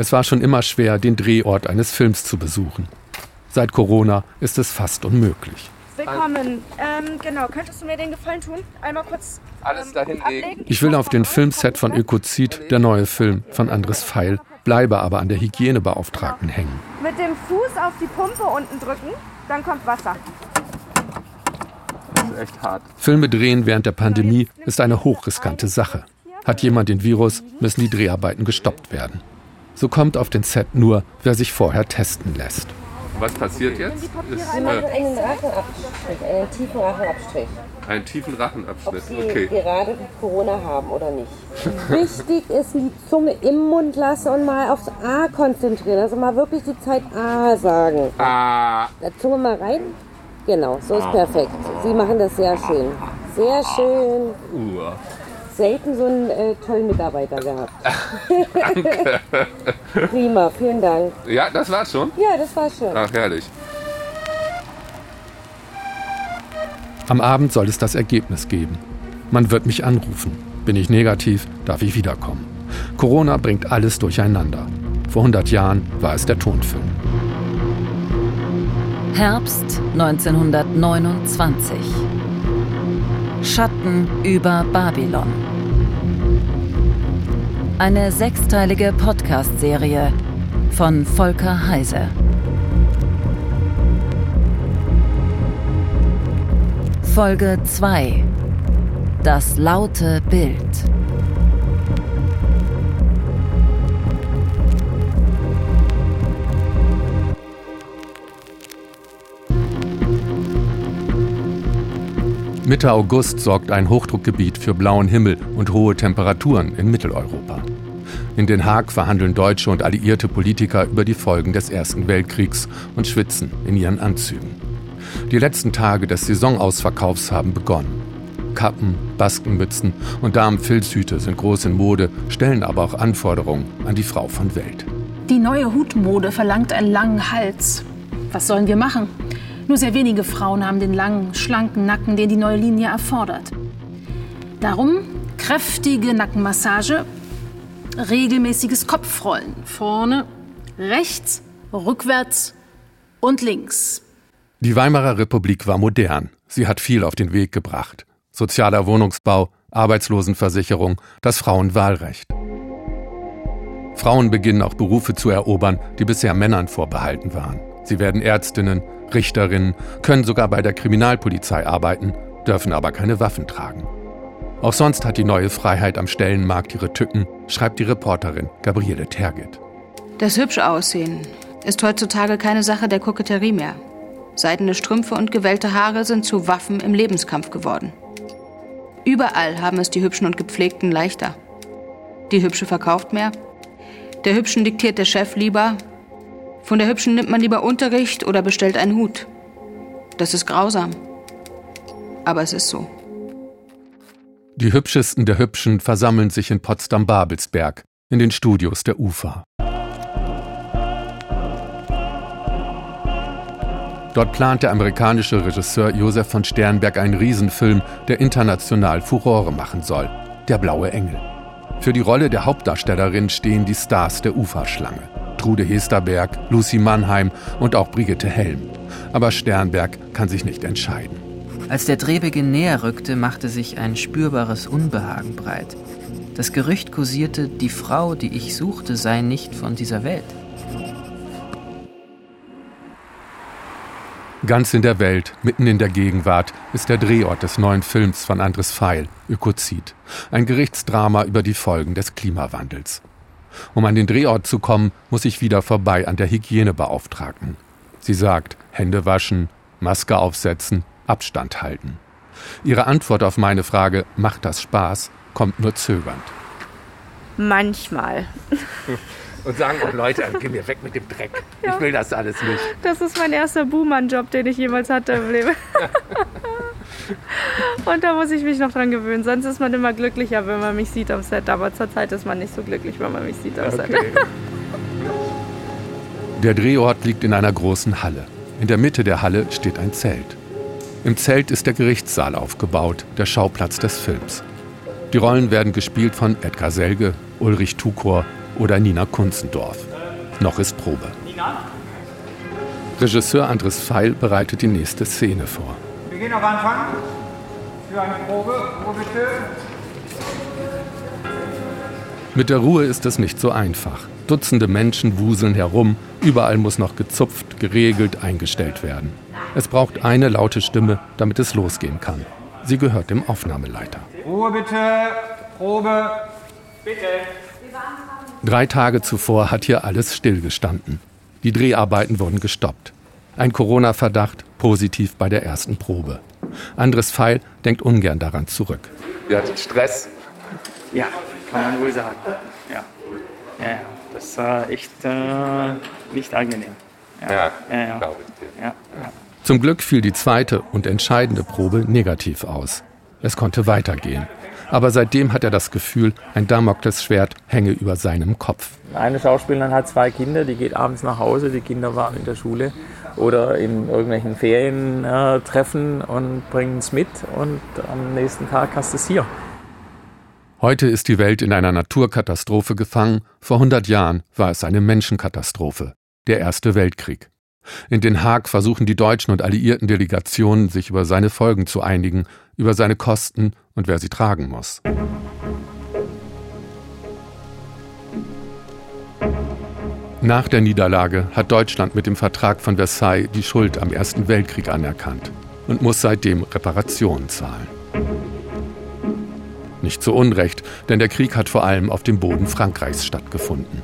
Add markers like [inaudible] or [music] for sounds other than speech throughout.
Es war schon immer schwer, den Drehort eines Films zu besuchen. Seit Corona ist es fast unmöglich. Willkommen. Ähm, genau, könntest du mir den Gefallen tun? Einmal kurz Alles ähm, dahin ablegen? Ich will auf den Filmset von Ökozid, der neue Film von Andres Pfeil, bleibe aber an der Hygienebeauftragten hängen. Mit dem Fuß auf die Pumpe unten drücken, dann kommt Wasser. Das ist echt hart. Filme drehen während der Pandemie ist eine hochriskante Sache. Hat jemand den Virus, müssen die Dreharbeiten gestoppt werden. So kommt auf den Set nur, wer sich vorher testen lässt. Was passiert jetzt? Ist, Sie machen äh, einen Rachenabstrich, einen tiefen Rachenabstrich. einen tiefen Ob Rachenabschnitt. Sie Okay. gerade Corona haben oder nicht. Wichtig ist, die Zunge im Mund lassen und mal aufs A konzentrieren. Also mal wirklich die Zeit A sagen. Ah, Der Zunge mal rein. Genau, so ist perfekt. Sie machen das sehr schön. Sehr schön. uh. Selten so einen äh, tollen Mitarbeiter gehabt. [laughs] Prima, vielen Dank. Ja, das war's schon. Ja, das war schön. Ach, herrlich. Am Abend soll es das Ergebnis geben. Man wird mich anrufen. Bin ich negativ, darf ich wiederkommen. Corona bringt alles durcheinander. Vor 100 Jahren war es der Tonfilm. Herbst 1929. Schatten über Babylon. Eine sechsteilige Podcast-Serie von Volker Heise. Folge 2. Das laute Bild. Mitte August sorgt ein Hochdruckgebiet für blauen Himmel und hohe Temperaturen in Mitteleuropa. In Den Haag verhandeln deutsche und alliierte Politiker über die Folgen des Ersten Weltkriegs und schwitzen in ihren Anzügen. Die letzten Tage des Saisonausverkaufs haben begonnen. Kappen, Baskenmützen und Damenfilzhüte sind groß in Mode, stellen aber auch Anforderungen an die Frau von Welt. Die neue Hutmode verlangt einen langen Hals. Was sollen wir machen? Nur sehr wenige Frauen haben den langen, schlanken Nacken, den die neue Linie erfordert. Darum kräftige Nackenmassage, regelmäßiges Kopfrollen. Vorne, rechts, rückwärts und links. Die Weimarer Republik war modern. Sie hat viel auf den Weg gebracht. Sozialer Wohnungsbau, Arbeitslosenversicherung, das Frauenwahlrecht. Frauen beginnen auch Berufe zu erobern, die bisher Männern vorbehalten waren. Sie werden Ärztinnen, Richterinnen, können sogar bei der Kriminalpolizei arbeiten, dürfen aber keine Waffen tragen. Auch sonst hat die neue Freiheit am Stellenmarkt ihre Tücken, schreibt die Reporterin Gabriele Tergit. Das hübsche Aussehen ist heutzutage keine Sache der Koketterie mehr. Seidene Strümpfe und gewellte Haare sind zu Waffen im Lebenskampf geworden. Überall haben es die Hübschen und Gepflegten leichter. Die Hübsche verkauft mehr. Der Hübschen diktiert der Chef lieber. Von der Hübschen nimmt man lieber Unterricht oder bestellt einen Hut. Das ist grausam. Aber es ist so. Die Hübschesten der Hübschen versammeln sich in Potsdam-Babelsberg, in den Studios der UFA. Dort plant der amerikanische Regisseur Josef von Sternberg einen Riesenfilm, der international Furore machen soll. Der blaue Engel. Für die Rolle der Hauptdarstellerin stehen die Stars der Uferschlange. Trude Hesterberg, Lucy Mannheim und auch Brigitte Helm. Aber Sternberg kann sich nicht entscheiden. Als der Drehbeginn näher rückte, machte sich ein spürbares Unbehagen breit. Das Gerücht kursierte, die Frau, die ich suchte, sei nicht von dieser Welt. Ganz in der Welt, mitten in der Gegenwart, ist der Drehort des neuen Films von Andres Pfeil, Ökozid. Ein Gerichtsdrama über die Folgen des Klimawandels. Um an den Drehort zu kommen, muss ich wieder vorbei an der Hygienebeauftragten. Sie sagt, Hände waschen, Maske aufsetzen, Abstand halten. Ihre Antwort auf meine Frage, macht das Spaß, kommt nur zögernd. Manchmal. [laughs] Und sagen, oh Leute, geh mir weg mit dem Dreck. Ich will das alles nicht. Das ist mein erster Buhmann-Job, den ich jemals hatte im Leben. [laughs] [laughs] Und da muss ich mich noch dran gewöhnen. Sonst ist man immer glücklicher, wenn man mich sieht am Set. Aber zurzeit ist man nicht so glücklich, wenn man mich sieht am Set. Okay. [laughs] Der Drehort liegt in einer großen Halle. In der Mitte der Halle steht ein Zelt. Im Zelt ist der Gerichtssaal aufgebaut, der Schauplatz des Films. Die Rollen werden gespielt von Edgar Selge, Ulrich Tukor oder Nina Kunzendorf. noch ist Probe. Regisseur Andres Feil bereitet die nächste Szene vor. Wir gehen auf Anfang für eine Probe. Ruhe bitte. Mit der Ruhe ist es nicht so einfach. Dutzende Menschen wuseln herum, überall muss noch gezupft, geregelt, eingestellt werden. Es braucht eine laute Stimme, damit es losgehen kann. Sie gehört dem Aufnahmeleiter. Ruhe bitte. Probe. Bitte. Drei Tage zuvor hat hier alles stillgestanden. Die Dreharbeiten wurden gestoppt. Ein Corona-Verdacht, positiv bei der ersten Probe. Andres Pfeil denkt ungern daran zurück. Ihr hattet Stress. Ja, kann man wohl sagen. Ja, ja, ja. das war echt äh, nicht angenehm. Ja, ja, ja. glaube ich dir. Ja, ja. Zum Glück fiel die zweite und entscheidende Probe negativ aus. Es konnte weitergehen. Aber seitdem hat er das Gefühl, ein Damoklesschwert hänge über seinem Kopf. Eine Schauspielerin hat zwei Kinder, die geht abends nach Hause, die Kinder waren in der Schule oder in irgendwelchen Ferientreffen äh, und bringen es mit und am nächsten Tag hast du es hier. Heute ist die Welt in einer Naturkatastrophe gefangen, vor 100 Jahren war es eine Menschenkatastrophe, der Erste Weltkrieg. In Den Haag versuchen die deutschen und alliierten Delegationen, sich über seine Folgen zu einigen, über seine Kosten und wer sie tragen muss. Nach der Niederlage hat Deutschland mit dem Vertrag von Versailles die Schuld am Ersten Weltkrieg anerkannt und muss seitdem Reparationen zahlen. Nicht zu Unrecht, denn der Krieg hat vor allem auf dem Boden Frankreichs stattgefunden.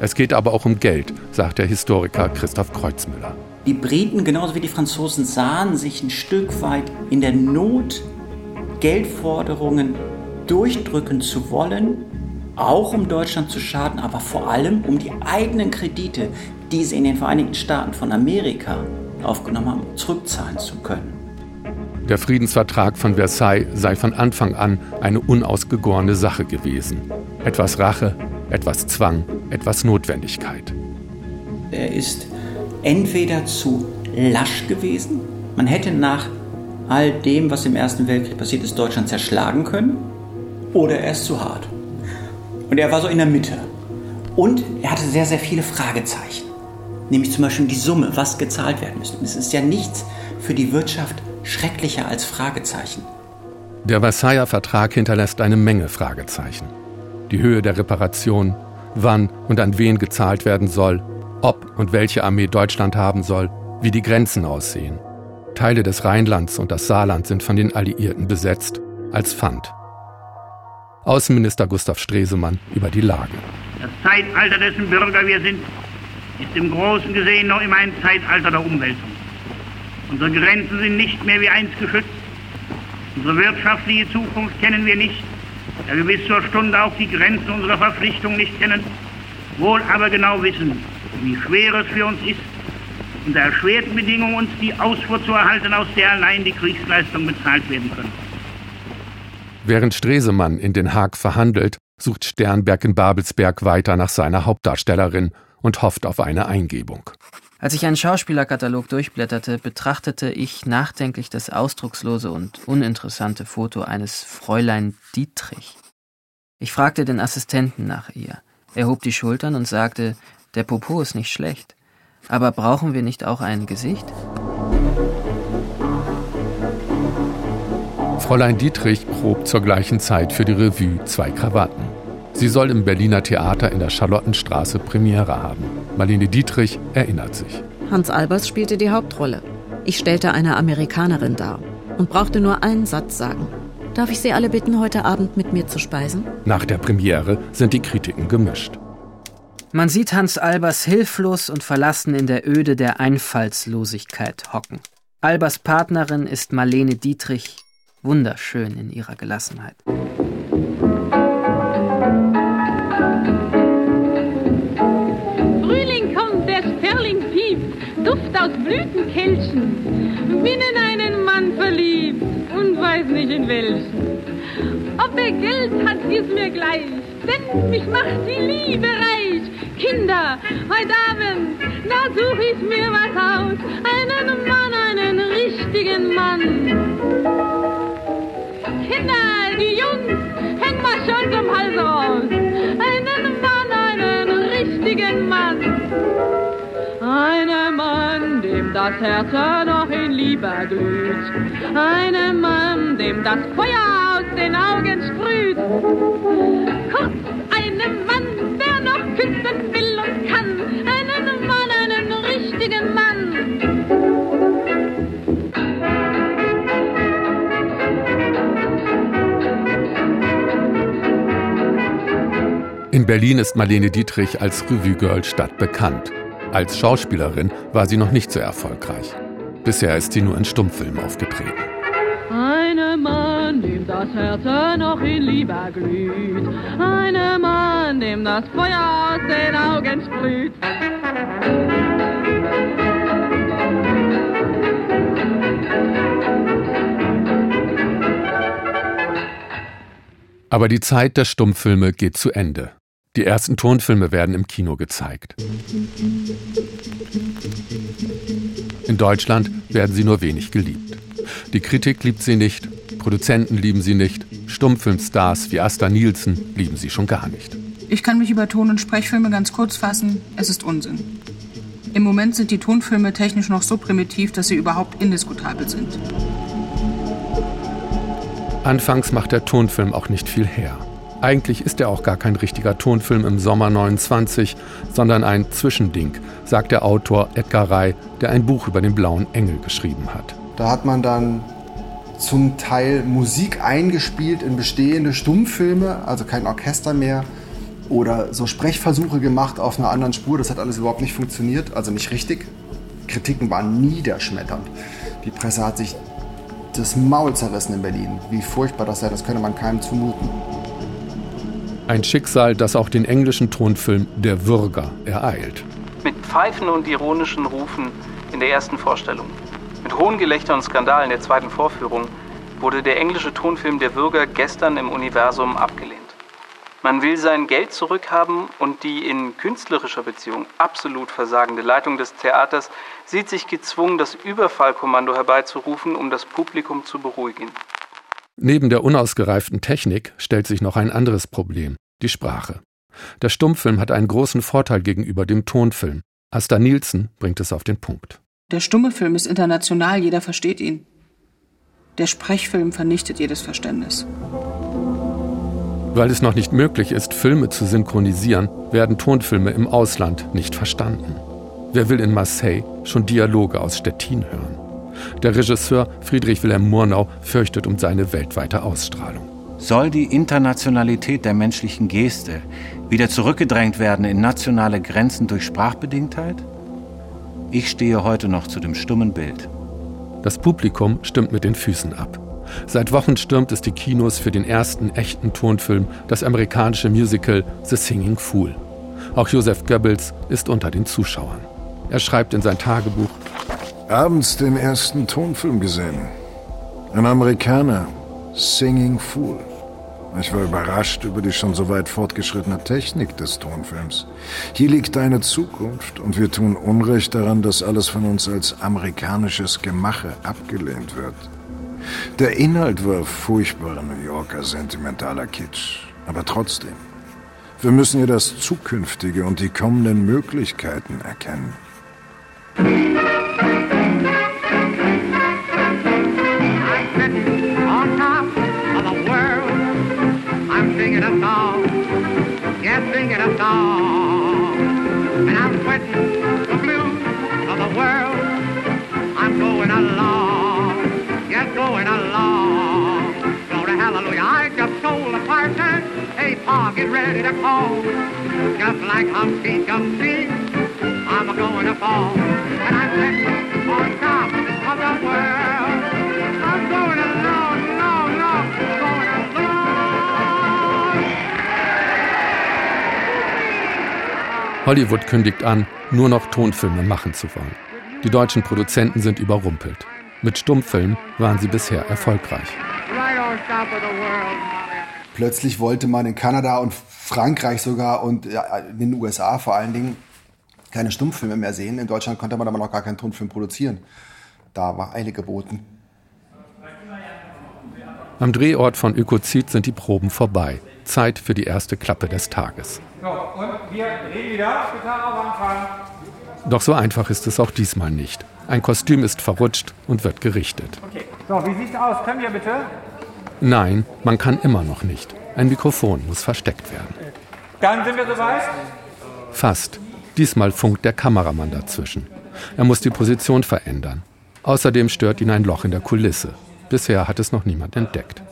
Es geht aber auch um Geld, sagt der Historiker Christoph Kreuzmüller. Die Briten genauso wie die Franzosen sahen sich ein Stück weit in der Not, Geldforderungen durchdrücken zu wollen, auch um Deutschland zu schaden, aber vor allem um die eigenen Kredite, die sie in den Vereinigten Staaten von Amerika aufgenommen haben, zurückzahlen zu können. Der Friedensvertrag von Versailles sei von Anfang an eine unausgegorene Sache gewesen. Etwas Rache, etwas Zwang, etwas Notwendigkeit. Er ist entweder zu lasch gewesen, man hätte nach all dem, was im Ersten Weltkrieg passiert ist, Deutschland zerschlagen können, oder er ist zu hart. Und er war so in der Mitte. Und er hatte sehr, sehr viele Fragezeichen. Nämlich zum Beispiel die Summe, was gezahlt werden müsste. Es ist ja nichts für die Wirtschaft schrecklicher als Fragezeichen. Der Versailler Vertrag hinterlässt eine Menge Fragezeichen. Die Höhe der Reparation, wann und an wen gezahlt werden soll, ob und welche Armee Deutschland haben soll, wie die Grenzen aussehen. Teile des Rheinlands und das Saarland sind von den Alliierten besetzt, als Pfand. Außenminister Gustav Stresemann über die Lage. Das Zeitalter, dessen Bürger wir sind, ist im Großen gesehen noch immer ein Zeitalter der Umwälzung. Unsere Grenzen sind nicht mehr wie einst geschützt. Unsere wirtschaftliche Zukunft kennen wir nicht, da wir bis zur Stunde auch die Grenzen unserer Verpflichtung nicht kennen, wohl aber genau wissen, wie schwer es für uns ist, unter erschwerten Bedingungen uns die Ausfuhr zu erhalten, aus der allein die Kriegsleistungen bezahlt werden können. Während Stresemann in Den Haag verhandelt, sucht Sternberg in Babelsberg weiter nach seiner Hauptdarstellerin und hofft auf eine Eingebung. Als ich einen Schauspielerkatalog durchblätterte, betrachtete ich nachdenklich das ausdruckslose und uninteressante Foto eines Fräulein Dietrich. Ich fragte den Assistenten nach ihr. Er hob die Schultern und sagte, der Popo ist nicht schlecht. Aber brauchen wir nicht auch ein Gesicht? Fräulein Dietrich probt zur gleichen Zeit für die Revue Zwei Krawatten. Sie soll im Berliner Theater in der Charlottenstraße Premiere haben. Marlene Dietrich erinnert sich. Hans Albers spielte die Hauptrolle. Ich stellte eine Amerikanerin dar und brauchte nur einen Satz sagen. Darf ich Sie alle bitten, heute Abend mit mir zu speisen? Nach der Premiere sind die Kritiken gemischt. Man sieht Hans Albers hilflos und verlassen in der Öde der Einfallslosigkeit hocken. Albers Partnerin ist Marlene Dietrich, wunderschön in ihrer Gelassenheit. Frühling kommt, der Sperling piept, Duft aus Blütenkelchen. Bin in einen Mann verliebt und weiß nicht in welchen. Ob er Geld hat, ist mir gleich, denn mich macht die Liebe reich. Kinder, heute Abend, da such ich mir was aus. Das Herz noch in Liebe glüht. Einem Mann, dem das Feuer aus den Augen sprüht. Kurz, einem Mann, der noch küssen will und kann. Einen Mann, einen richtigen Mann. In Berlin ist Marlene Dietrich als Revue-Girl stadtbekannt. Als Schauspielerin war sie noch nicht so erfolgreich. Bisher ist sie nur in Stummfilmen aufgetreten. Einem Mann, dem das Herz noch in Liebe glüht. Einem Mann, dem das Feuer aus den Augen sprüht. Aber die Zeit der Stummfilme geht zu Ende. Die ersten Tonfilme werden im Kino gezeigt. In Deutschland werden sie nur wenig geliebt. Die Kritik liebt sie nicht, Produzenten lieben sie nicht, Stummfilmstars wie Asta Nielsen lieben sie schon gar nicht. Ich kann mich über Ton- und Sprechfilme ganz kurz fassen. Es ist Unsinn. Im Moment sind die Tonfilme technisch noch so primitiv, dass sie überhaupt indiskutabel sind. Anfangs macht der Tonfilm auch nicht viel her. Eigentlich ist er auch gar kein richtiger Tonfilm im Sommer 29, sondern ein Zwischending, sagt der Autor Edgar Rey, der ein Buch über den blauen Engel geschrieben hat. Da hat man dann zum Teil Musik eingespielt in bestehende Stummfilme, also kein Orchester mehr, oder so Sprechversuche gemacht auf einer anderen Spur. Das hat alles überhaupt nicht funktioniert, also nicht richtig. Kritiken waren niederschmetternd. Die Presse hat sich das Maul zerrissen in Berlin. Wie furchtbar das sei, das könne man keinem zumuten. Ein Schicksal, das auch den englischen Tonfilm Der Würger ereilt. Mit Pfeifen und ironischen Rufen in der ersten Vorstellung, mit hohen Gelächter und Skandalen der zweiten Vorführung wurde der englische Tonfilm Der Würger gestern im Universum abgelehnt. Man will sein Geld zurückhaben und die in künstlerischer Beziehung absolut versagende Leitung des Theaters sieht sich gezwungen, das Überfallkommando herbeizurufen, um das Publikum zu beruhigen. Neben der unausgereiften Technik stellt sich noch ein anderes Problem, die Sprache. Der Stummfilm hat einen großen Vorteil gegenüber dem Tonfilm. Asta Nielsen bringt es auf den Punkt. Der stumme Film ist international, jeder versteht ihn. Der Sprechfilm vernichtet jedes Verständnis. Weil es noch nicht möglich ist, Filme zu synchronisieren, werden Tonfilme im Ausland nicht verstanden. Wer will in Marseille schon Dialoge aus Stettin hören? Der Regisseur Friedrich Wilhelm Murnau fürchtet um seine weltweite Ausstrahlung. Soll die Internationalität der menschlichen Geste wieder zurückgedrängt werden in nationale Grenzen durch Sprachbedingtheit? Ich stehe heute noch zu dem stummen Bild. Das Publikum stimmt mit den Füßen ab. Seit Wochen stürmt es die Kinos für den ersten echten Tonfilm, das amerikanische Musical The Singing Fool. Auch Joseph Goebbels ist unter den Zuschauern. Er schreibt in sein Tagebuch: Abends den ersten Tonfilm gesehen. Ein Amerikaner, Singing Fool. Ich war überrascht über die schon so weit fortgeschrittene Technik des Tonfilms. Hier liegt deine Zukunft und wir tun Unrecht daran, dass alles von uns als amerikanisches Gemache abgelehnt wird. Der Inhalt war furchtbarer New Yorker sentimentaler Kitsch. Aber trotzdem, wir müssen hier das Zukünftige und die kommenden Möglichkeiten erkennen. Singing. And I'm sweating the blues of the world. I'm going along, yes, going along. Glory, hallelujah, I just told the parson, hey, Pa, get ready to call. Just like Humpty Dumpty, I'm a-going to fall. And I'm sitting Hollywood kündigt an, nur noch Tonfilme machen zu wollen. Die deutschen Produzenten sind überrumpelt. Mit Stummfilmen waren sie bisher erfolgreich. Plötzlich wollte man in Kanada und Frankreich sogar und in den USA vor allen Dingen keine Stummfilme mehr sehen. In Deutschland konnte man aber noch gar keinen Tonfilm produzieren. Da war Eile geboten. Am Drehort von Ökozid sind die Proben vorbei. Zeit für die erste Klappe des Tages. So, und wir drehen wieder. Gitarre. Doch so einfach ist es auch diesmal nicht. Ein Kostüm ist verrutscht und wird gerichtet. Okay. So, wie sieht's aus? Können wir bitte? Nein, man kann immer noch nicht. Ein Mikrofon muss versteckt werden. Dann sind wir soweit. Fast. Diesmal funkt der Kameramann dazwischen. Er muss die Position verändern. Außerdem stört ihn ein Loch in der Kulisse. Bisher hat es noch niemand entdeckt.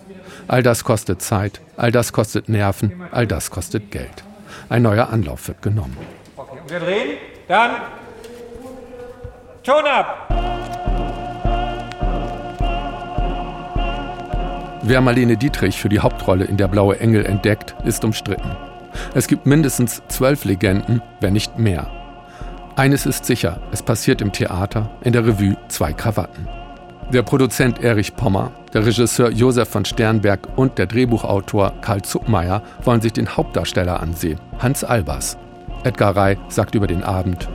All das kostet Zeit, all das kostet Nerven, all das kostet Geld. Ein neuer Anlauf wird genommen. Okay, und wir drehen. Dann Ton ab! Wer Marlene Dietrich für die Hauptrolle in Der blaue Engel entdeckt, ist umstritten. Es gibt mindestens zwölf Legenden, wenn nicht mehr. Eines ist sicher, es passiert im Theater, in der Revue Zwei Krawatten. Der Produzent Erich Pommer, der Regisseur Josef von Sternberg und der Drehbuchautor Karl Zuckmeier wollen sich den Hauptdarsteller ansehen, Hans Albers. Edgar Rey sagt über den Abend,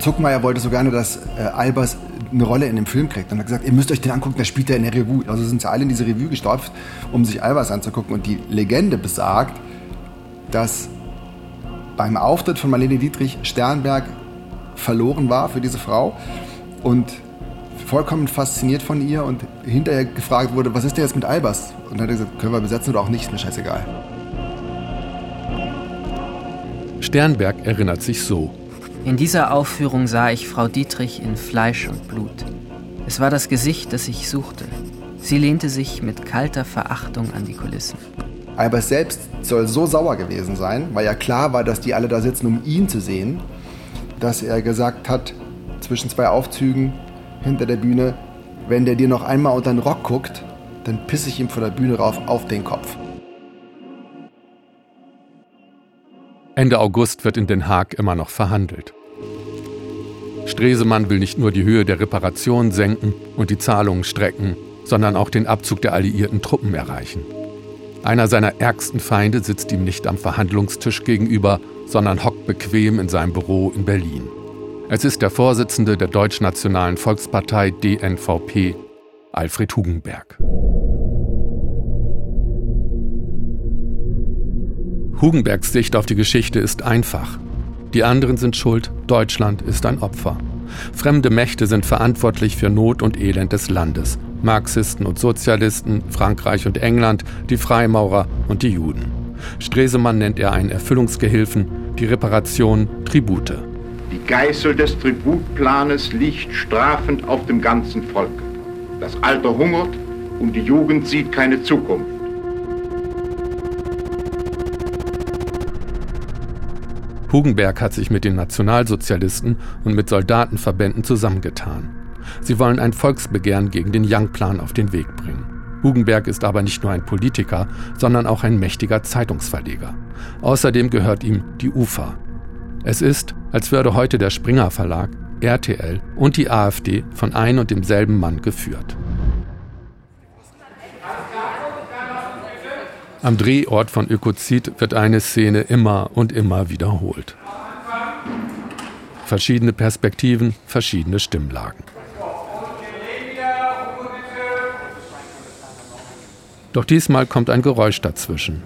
Zuckmeier wollte so gerne, dass äh, Albers eine Rolle in dem Film kriegt. Und hat gesagt, ihr müsst euch den angucken, der spielt ja in der Revue. Also sind sie alle in diese Revue gestopft, um sich Albers anzugucken. Und die Legende besagt, dass beim Auftritt von Marlene Dietrich Sternberg verloren war für diese Frau und vollkommen fasziniert von ihr und hinterher gefragt wurde, was ist denn jetzt mit Albers? Und dann hat er gesagt, können wir besetzen oder auch nicht, ist mir scheißegal. Sternberg erinnert sich so. In dieser Aufführung sah ich Frau Dietrich in Fleisch und Blut. Es war das Gesicht, das ich suchte. Sie lehnte sich mit kalter Verachtung an die Kulissen. Albers selbst soll so sauer gewesen sein, weil ja klar war, dass die alle da sitzen, um ihn zu sehen, dass er gesagt hat, zwischen zwei Aufzügen hinter der Bühne, wenn der dir noch einmal unter den Rock guckt, dann pisse ich ihm von der Bühne rauf auf den Kopf. Ende August wird in Den Haag immer noch verhandelt. Stresemann will nicht nur die Höhe der Reparation senken und die Zahlungen strecken, sondern auch den Abzug der alliierten Truppen erreichen. Einer seiner ärgsten Feinde sitzt ihm nicht am Verhandlungstisch gegenüber, sondern hockt bequem in seinem Büro in Berlin. Es ist der Vorsitzende der Deutschnationalen Volkspartei DNVP, Alfred Hugenberg. Hugenbergs Sicht auf die Geschichte ist einfach. Die anderen sind schuld, Deutschland ist ein Opfer. Fremde Mächte sind verantwortlich für Not und Elend des Landes. Marxisten und Sozialisten, Frankreich und England, die Freimaurer und die Juden. Stresemann nennt er einen Erfüllungsgehilfen, die Reparation Tribute. Geißel des Tributplanes liegt strafend auf dem ganzen Volk. Das Alter hungert und die Jugend sieht keine Zukunft. Hugenberg hat sich mit den Nationalsozialisten und mit Soldatenverbänden zusammengetan. Sie wollen ein Volksbegehren gegen den Young-Plan auf den Weg bringen. Hugenberg ist aber nicht nur ein Politiker, sondern auch ein mächtiger Zeitungsverleger. Außerdem gehört ihm die UFA. Es ist, als würde heute der Springer Verlag, RTL und die AfD von ein und demselben Mann geführt. Am Drehort von Ökozid wird eine Szene immer und immer wiederholt. Verschiedene Perspektiven, verschiedene Stimmlagen. Doch diesmal kommt ein Geräusch dazwischen.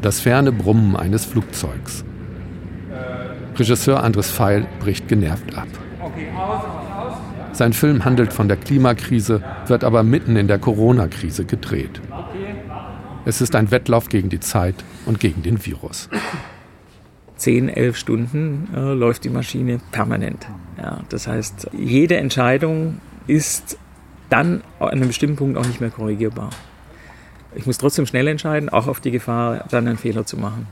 Das ferne Brummen eines Flugzeugs. Regisseur Andres Feil bricht genervt ab. Sein Film handelt von der Klimakrise, wird aber mitten in der Corona-Krise gedreht. Es ist ein Wettlauf gegen die Zeit und gegen den Virus. Zehn, elf Stunden äh, läuft die Maschine permanent. Ja, das heißt, jede Entscheidung ist dann an einem bestimmten Punkt auch nicht mehr korrigierbar. Ich muss trotzdem schnell entscheiden, auch auf die Gefahr, dann einen Fehler zu machen.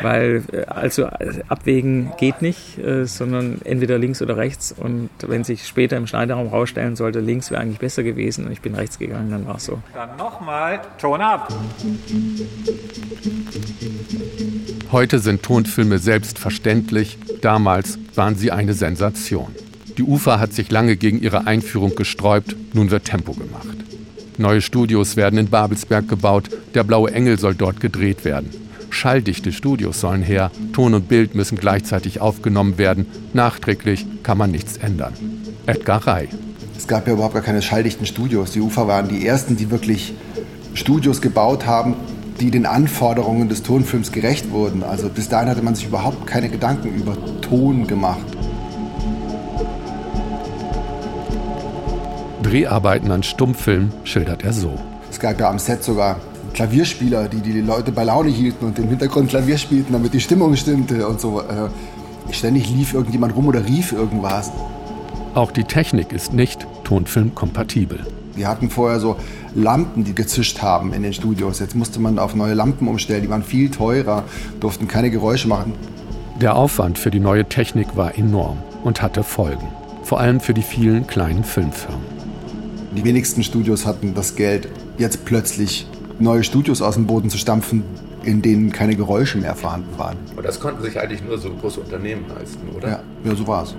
Weil äh, also abwägen geht nicht, äh, sondern entweder links oder rechts. Und wenn sich später im Schneiderraum rausstellen sollte, links wäre eigentlich besser gewesen und ich bin rechts gegangen, dann war es so. Dann nochmal, Ton ab. Heute sind Tonfilme selbstverständlich, damals waren sie eine Sensation. Die UFA hat sich lange gegen ihre Einführung gesträubt, nun wird Tempo gemacht. Neue Studios werden in Babelsberg gebaut, der blaue Engel soll dort gedreht werden. Schalldichte Studios sollen her, Ton und Bild müssen gleichzeitig aufgenommen werden, nachträglich kann man nichts ändern. Edgar Rey. Es gab ja überhaupt gar keine schalldichten Studios. Die UFA waren die ersten, die wirklich Studios gebaut haben, die den Anforderungen des Tonfilms gerecht wurden. Also bis dahin hatte man sich überhaupt keine Gedanken über Ton gemacht. Dreharbeiten an Stummfilm schildert er so. Es gab ja am Set sogar Klavierspieler, die die Leute bei Laune hielten und im Hintergrund Klavier spielten, damit die Stimmung stimmte und so. Äh, ständig lief irgendjemand rum oder rief irgendwas. Auch die Technik ist nicht tonfilmkompatibel. Wir hatten vorher so Lampen, die gezischt haben in den Studios. Jetzt musste man auf neue Lampen umstellen, die waren viel teurer, durften keine Geräusche machen. Der Aufwand für die neue Technik war enorm und hatte Folgen, vor allem für die vielen kleinen Filmfirmen. Die wenigsten Studios hatten das Geld, jetzt plötzlich neue Studios aus dem Boden zu stampfen, in denen keine Geräusche mehr vorhanden waren. Und das konnten sich eigentlich nur so große Unternehmen leisten, oder? Ja, ja so war es.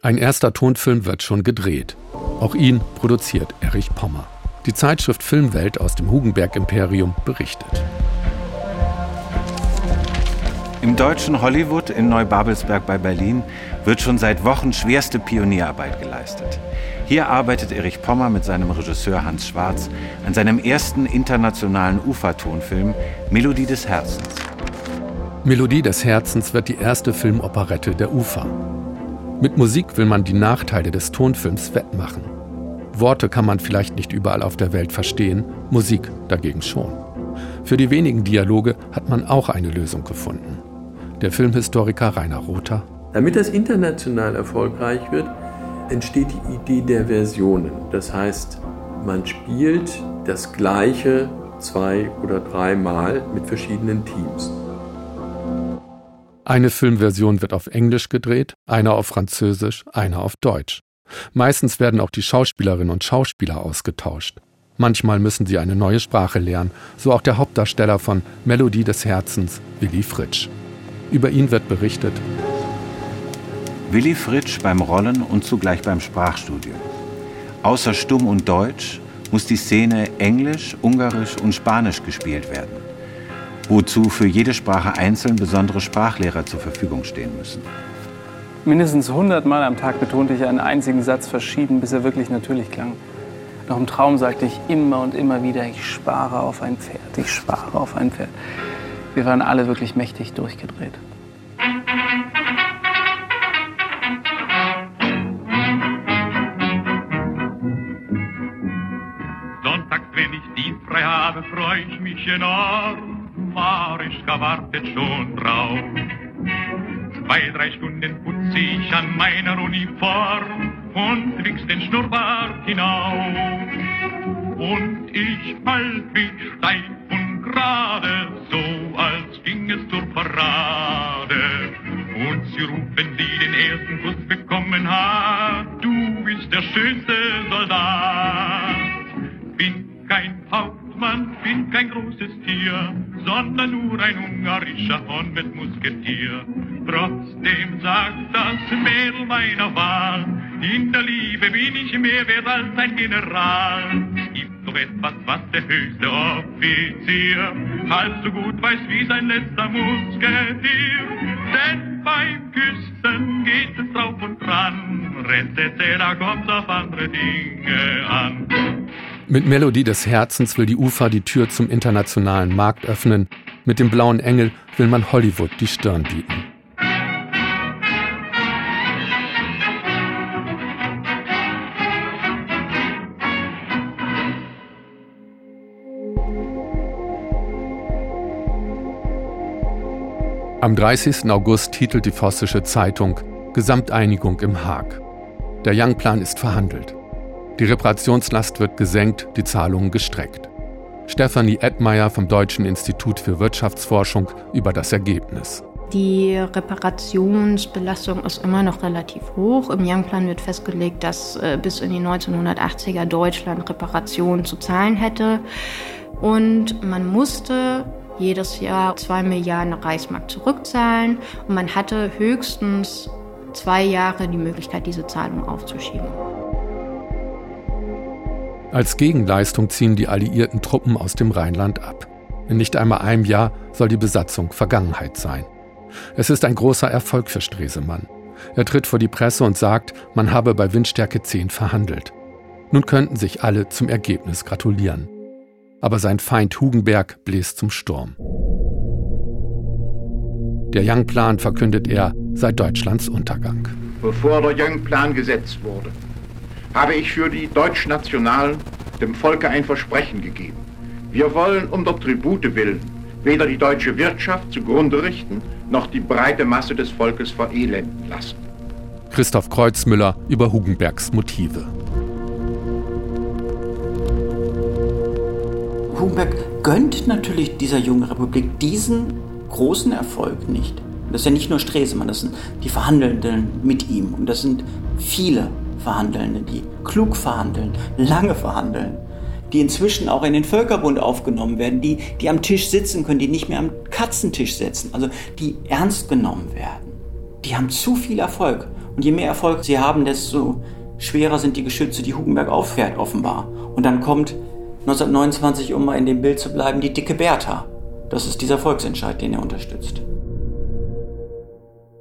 Ein erster Tonfilm wird schon gedreht. Auch ihn produziert Erich Pommer. Die Zeitschrift Filmwelt aus dem Hugenberg-Imperium berichtet. Im deutschen Hollywood in Neubabelsberg bei Berlin wird schon seit Wochen schwerste Pionierarbeit geleistet. Hier arbeitet Erich Pommer mit seinem Regisseur Hans Schwarz an seinem ersten internationalen Ufertonfilm Melodie des Herzens. Melodie des Herzens wird die erste Filmoperette der Ufer. Mit Musik will man die Nachteile des Tonfilms wettmachen. Worte kann man vielleicht nicht überall auf der Welt verstehen, Musik dagegen schon. Für die wenigen Dialoge hat man auch eine Lösung gefunden. Der Filmhistoriker Rainer Rother. Damit das international erfolgreich wird, entsteht die Idee der Versionen. Das heißt, man spielt das gleiche zwei oder dreimal mit verschiedenen Teams. Eine Filmversion wird auf Englisch gedreht, eine auf Französisch, eine auf Deutsch. Meistens werden auch die Schauspielerinnen und Schauspieler ausgetauscht. Manchmal müssen sie eine neue Sprache lernen, so auch der Hauptdarsteller von Melodie des Herzens, Willy Fritsch. Über ihn wird berichtet, Willi Fritsch beim Rollen und zugleich beim Sprachstudium. Außer Stumm und Deutsch muss die Szene Englisch, Ungarisch und Spanisch gespielt werden, wozu für jede Sprache einzeln besondere Sprachlehrer zur Verfügung stehen müssen. Mindestens 100 Mal am Tag betonte ich einen einzigen Satz verschieden, bis er wirklich natürlich klang. Noch im Traum sagte ich immer und immer wieder, ich spare auf ein Pferd, ich spare auf ein Pferd. Wir waren alle wirklich mächtig durchgedreht. frei habe, freu ich mich enorm. Marischka wartet schon drauf. Zwei, drei Stunden putze ich an meiner Uniform und wichs den Schnurrbart hinauf. Und ich halt mich steif und gerade, so als ging es zur Parade. Und sie rufen, die den ersten Kuss bekommen hat, du bist der schönste Soldat. Bin kein Hauptmann, bin kein großes Tier, sondern nur ein ungarischer Hornbett-Musketier. Trotzdem sagt das Mädel meiner Wahl, in der Liebe bin ich mehr wert als ein General. Gibt doch etwas, was der höchste Offizier halb so gut weiß wie sein letzter Musketier. Denn beim Küssen geht es drauf und dran, Rettete, da kommt's auf andere Dinge an. Mit Melodie des Herzens will die UFA die Tür zum internationalen Markt öffnen. Mit dem blauen Engel will man Hollywood die Stirn bieten. Am 30. August titelt die Vossische Zeitung Gesamteinigung im Haag. Der Young-Plan ist verhandelt. Die Reparationslast wird gesenkt, die Zahlungen gestreckt. Stefanie Edmeier vom Deutschen Institut für Wirtschaftsforschung über das Ergebnis. Die Reparationsbelastung ist immer noch relativ hoch. Im Young-Plan wird festgelegt, dass äh, bis in die 1980er Deutschland Reparationen zu zahlen hätte. Und man musste jedes Jahr zwei Milliarden Reichsmark zurückzahlen. Und man hatte höchstens zwei Jahre die Möglichkeit, diese Zahlung aufzuschieben. Als Gegenleistung ziehen die alliierten Truppen aus dem Rheinland ab. In nicht einmal einem Jahr soll die Besatzung Vergangenheit sein. Es ist ein großer Erfolg für Stresemann. Er tritt vor die Presse und sagt, man habe bei Windstärke 10 verhandelt. Nun könnten sich alle zum Ergebnis gratulieren. Aber sein Feind Hugenberg bläst zum Sturm. Der Young-Plan, verkündet er, sei Deutschlands Untergang. Bevor der Young-Plan gesetzt wurde, habe ich für die Deutschnationalen dem Volke ein Versprechen gegeben. Wir wollen um der Tribute willen weder die deutsche Wirtschaft zugrunde richten, noch die breite Masse des Volkes verelenden lassen. Christoph Kreuzmüller über Hugenbergs Motive. Hugenberg gönnt natürlich dieser jungen Republik diesen großen Erfolg nicht. Das ist ja nicht nur Stresemann, das sind die Verhandelnden mit ihm. Und das sind viele Verhandelnde, die klug verhandeln, lange verhandeln, die inzwischen auch in den Völkerbund aufgenommen werden, die, die am Tisch sitzen können, die nicht mehr am Katzentisch sitzen, also die ernst genommen werden. Die haben zu viel Erfolg. Und je mehr Erfolg sie haben, desto schwerer sind die Geschütze, die Hugenberg auffährt, offenbar. Und dann kommt 1929, um mal in dem Bild zu bleiben, die dicke Bertha. Das ist dieser Volksentscheid, den er unterstützt.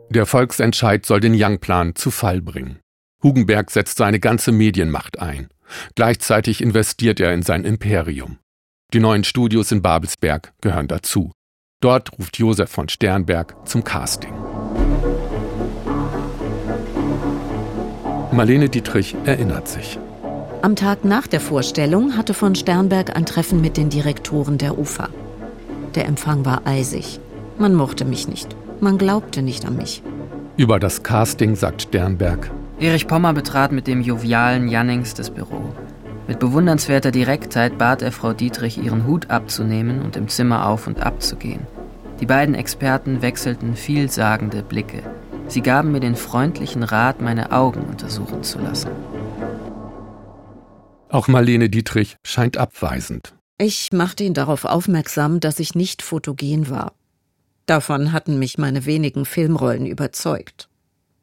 Der Volksentscheid soll den Young-Plan zu Fall bringen. Hugenberg setzt seine ganze Medienmacht ein. Gleichzeitig investiert er in sein Imperium. Die neuen Studios in Babelsberg gehören dazu. Dort ruft Josef von Sternberg zum Casting. Marlene Dietrich erinnert sich. Am Tag nach der Vorstellung hatte von Sternberg ein Treffen mit den Direktoren der UFA. Der Empfang war eisig. Man mochte mich nicht. Man glaubte nicht an mich. Über das Casting sagt Sternberg. Erich Pommer betrat mit dem jovialen Jannings das Büro. Mit bewundernswerter Direktheit bat er Frau Dietrich, ihren Hut abzunehmen und im Zimmer auf und ab zu gehen. Die beiden Experten wechselten vielsagende Blicke. Sie gaben mir den freundlichen Rat, meine Augen untersuchen zu lassen. Auch Marlene Dietrich scheint abweisend. Ich machte ihn darauf aufmerksam, dass ich nicht fotogen war. Davon hatten mich meine wenigen Filmrollen überzeugt.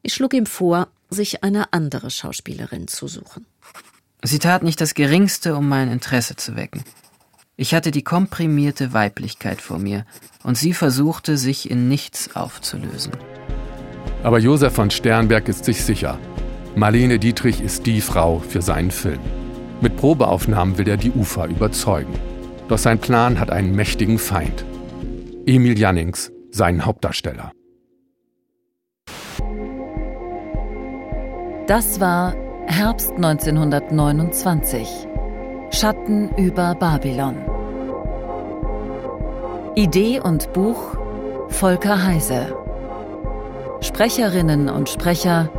Ich schlug ihm vor, sich eine andere Schauspielerin zu suchen. Sie tat nicht das Geringste, um mein Interesse zu wecken. Ich hatte die komprimierte Weiblichkeit vor mir, und sie versuchte, sich in nichts aufzulösen. Aber Josef von Sternberg ist sich sicher. Marlene Dietrich ist die Frau für seinen Film. Mit Probeaufnahmen will er die Ufer überzeugen. Doch sein Plan hat einen mächtigen Feind. Emil Jannings, seinen Hauptdarsteller. Das war Herbst 1929. Schatten über Babylon. Idee und Buch Volker Heise. Sprecherinnen und Sprecher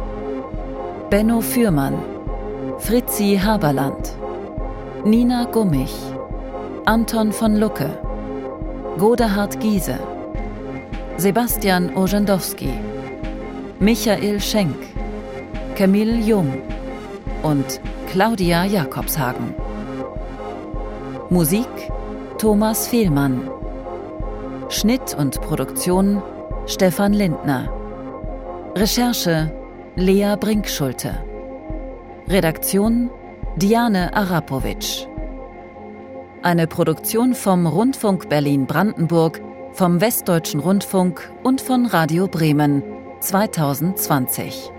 Benno Fürmann, Fritzi Haberland, Nina Gummich, Anton von Lucke, Godehard Giese, Sebastian Orzendowski, Michael Schenk, Camille Jung und Claudia Jakobshagen. Musik Thomas Fehlmann. Schnitt und Produktion Stefan Lindner. Recherche Lea Brinkschulte. Redaktion Diane Arapovic. Eine Produktion vom Rundfunk Berlin-Brandenburg, vom Westdeutschen Rundfunk und von Radio Bremen 2020.